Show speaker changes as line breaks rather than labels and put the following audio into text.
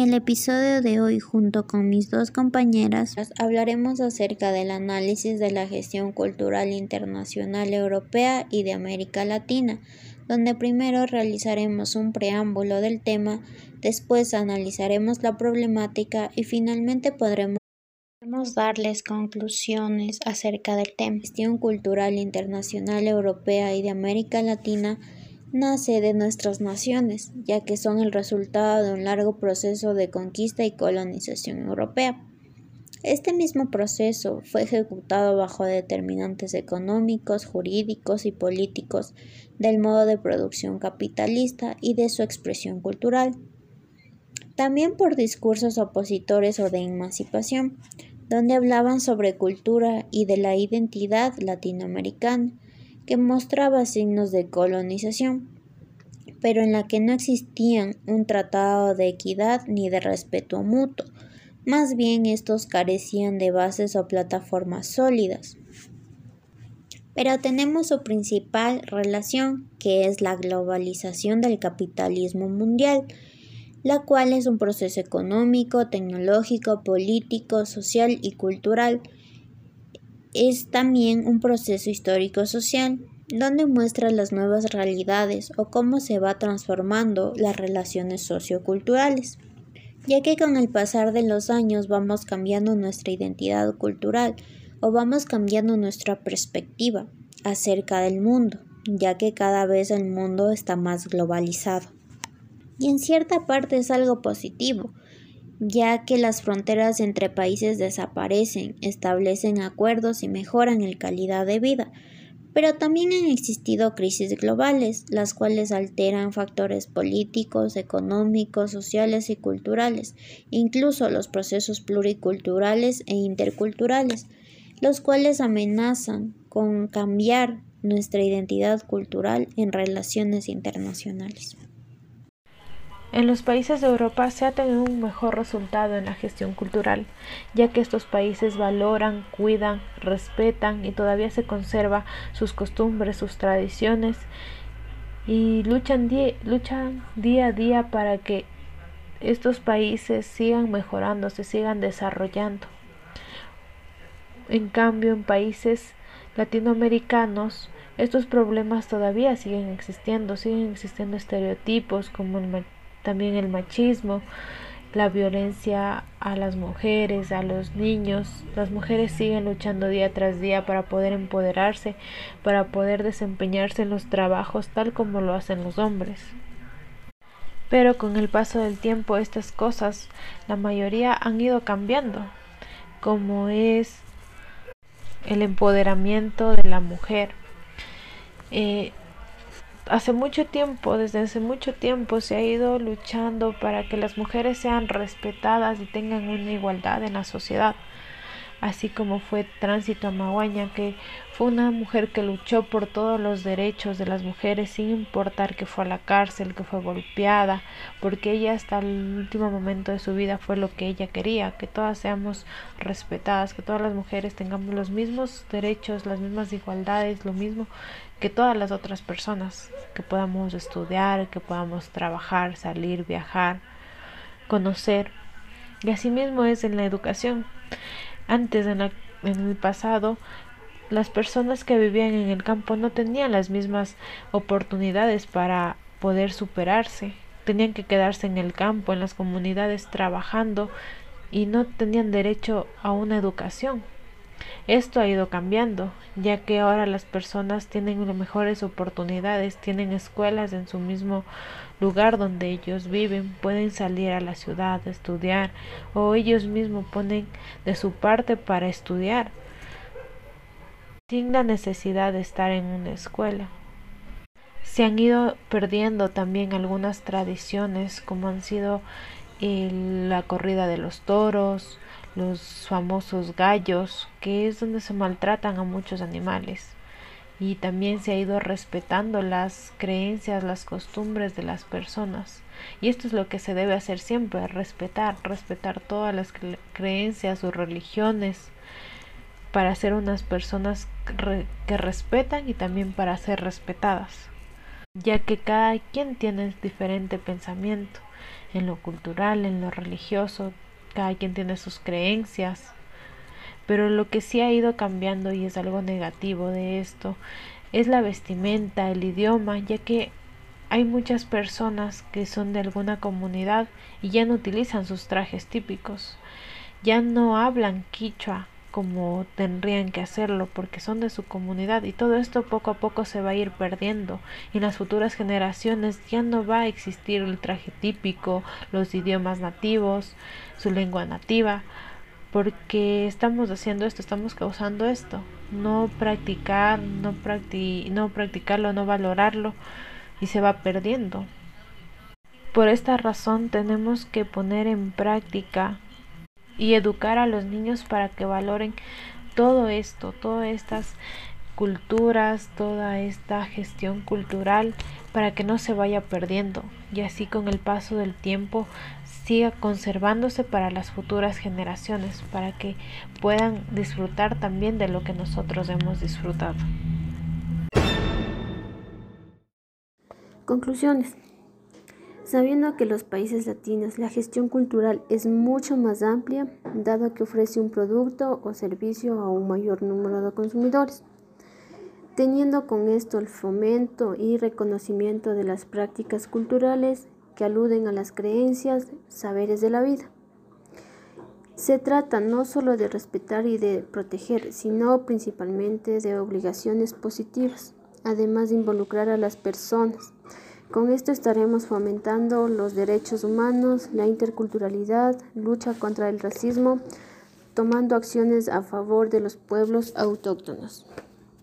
el episodio de hoy, junto con mis dos compañeras, hablaremos acerca del análisis de la gestión cultural internacional europea y de América Latina, donde primero realizaremos un preámbulo del tema, después analizaremos la problemática y finalmente podremos darles conclusiones acerca del tema. Gestión cultural internacional europea y de América Latina nace de nuestras naciones, ya que son el resultado de un largo proceso de conquista y colonización europea. Este mismo proceso fue ejecutado bajo determinantes económicos, jurídicos y políticos del modo de producción capitalista y de su expresión cultural. También por discursos opositores o de emancipación, donde hablaban sobre cultura y de la identidad latinoamericana, que mostraba signos de colonización, pero en la que no existían un tratado de equidad ni de respeto mutuo, más bien estos carecían de bases o plataformas sólidas. Pero tenemos su principal relación, que es la globalización del capitalismo mundial, la cual es un proceso económico, tecnológico, político, social y cultural es también un proceso histórico-social, donde muestra las nuevas realidades o cómo se va transformando las relaciones socioculturales, ya que con el pasar de los años vamos cambiando nuestra identidad cultural o vamos cambiando nuestra perspectiva acerca del mundo, ya que cada vez el mundo está más globalizado. Y en cierta parte es algo positivo, ya que las fronteras entre países desaparecen, establecen acuerdos y mejoran la calidad de vida. Pero también han existido crisis globales, las cuales alteran factores políticos, económicos, sociales y culturales, incluso los procesos pluriculturales e interculturales, los cuales amenazan con cambiar nuestra identidad cultural en relaciones internacionales.
En los países de Europa se ha tenido un mejor resultado en la gestión cultural, ya que estos países valoran, cuidan, respetan y todavía se conserva sus costumbres, sus tradiciones y luchan, luchan día a día para que estos países sigan mejorando, se sigan desarrollando. En cambio, en países latinoamericanos, estos problemas todavía siguen existiendo, siguen existiendo estereotipos como el también el machismo, la violencia a las mujeres, a los niños. Las mujeres siguen luchando día tras día para poder empoderarse, para poder desempeñarse en los trabajos tal como lo hacen los hombres. Pero con el paso del tiempo estas cosas, la mayoría han ido cambiando, como es el empoderamiento de la mujer. Eh, hace mucho tiempo, desde hace mucho tiempo se ha ido luchando para que las mujeres sean respetadas y tengan una igualdad en la sociedad así como fue Tránsito a Maguaña, que fue una mujer que luchó por todos los derechos de las mujeres sin importar que fue a la cárcel, que fue golpeada, porque ella hasta el último momento de su vida fue lo que ella quería, que todas seamos respetadas, que todas las mujeres tengamos los mismos derechos, las mismas igualdades, lo mismo que todas las otras personas, que podamos estudiar, que podamos trabajar, salir, viajar, conocer. Y así mismo es en la educación. Antes, en, el pasado, las personas que vivían en el campo no tenían las mismas oportunidades para poder superarse. Tenían que quedarse en el campo, en las comunidades, trabajando y no tenían derecho a una educación. Esto ha ido cambiando, ya que ahora las personas tienen mejores oportunidades, tienen escuelas en su mismo lugar donde ellos viven, pueden salir a la ciudad a estudiar o ellos mismos ponen de su parte para estudiar sin la necesidad de estar en una escuela. Se han ido perdiendo también algunas tradiciones como han sido la corrida de los toros, los famosos gallos, que es donde se maltratan a muchos animales. Y también se ha ido respetando las creencias, las costumbres de las personas. Y esto es lo que se debe hacer siempre, respetar, respetar todas las creencias o religiones para ser unas personas que respetan y también para ser respetadas, ya que cada quien tiene diferente pensamiento en lo cultural, en lo religioso, cada quien tiene sus creencias. Pero lo que sí ha ido cambiando y es algo negativo de esto es la vestimenta, el idioma, ya que hay muchas personas que son de alguna comunidad y ya no utilizan sus trajes típicos, ya no hablan quichua como tendrían que hacerlo porque son de su comunidad y todo esto poco a poco se va a ir perdiendo y en las futuras generaciones ya no va a existir el traje típico, los idiomas nativos, su lengua nativa, porque estamos haciendo esto, estamos causando esto, no practicar, no, no practicarlo, no valorarlo y se va perdiendo. Por esta razón tenemos que poner en práctica y educar a los niños para que valoren todo esto, todas estas culturas, toda esta gestión cultural para que no se vaya perdiendo y así con el paso del tiempo siga conservándose para las futuras generaciones, para que puedan disfrutar también de lo que nosotros hemos disfrutado.
Conclusiones. Sabiendo que los países latinos la gestión cultural es mucho más amplia, dado que ofrece un producto o servicio a un mayor número de consumidores, teniendo con esto el fomento y reconocimiento de las prácticas culturales que aluden a las creencias, saberes de la vida. Se trata no solo de respetar y de proteger, sino principalmente de obligaciones positivas, además de involucrar a las personas con esto estaremos fomentando los derechos humanos, la interculturalidad, lucha contra el racismo, tomando acciones a favor de los pueblos autóctonos.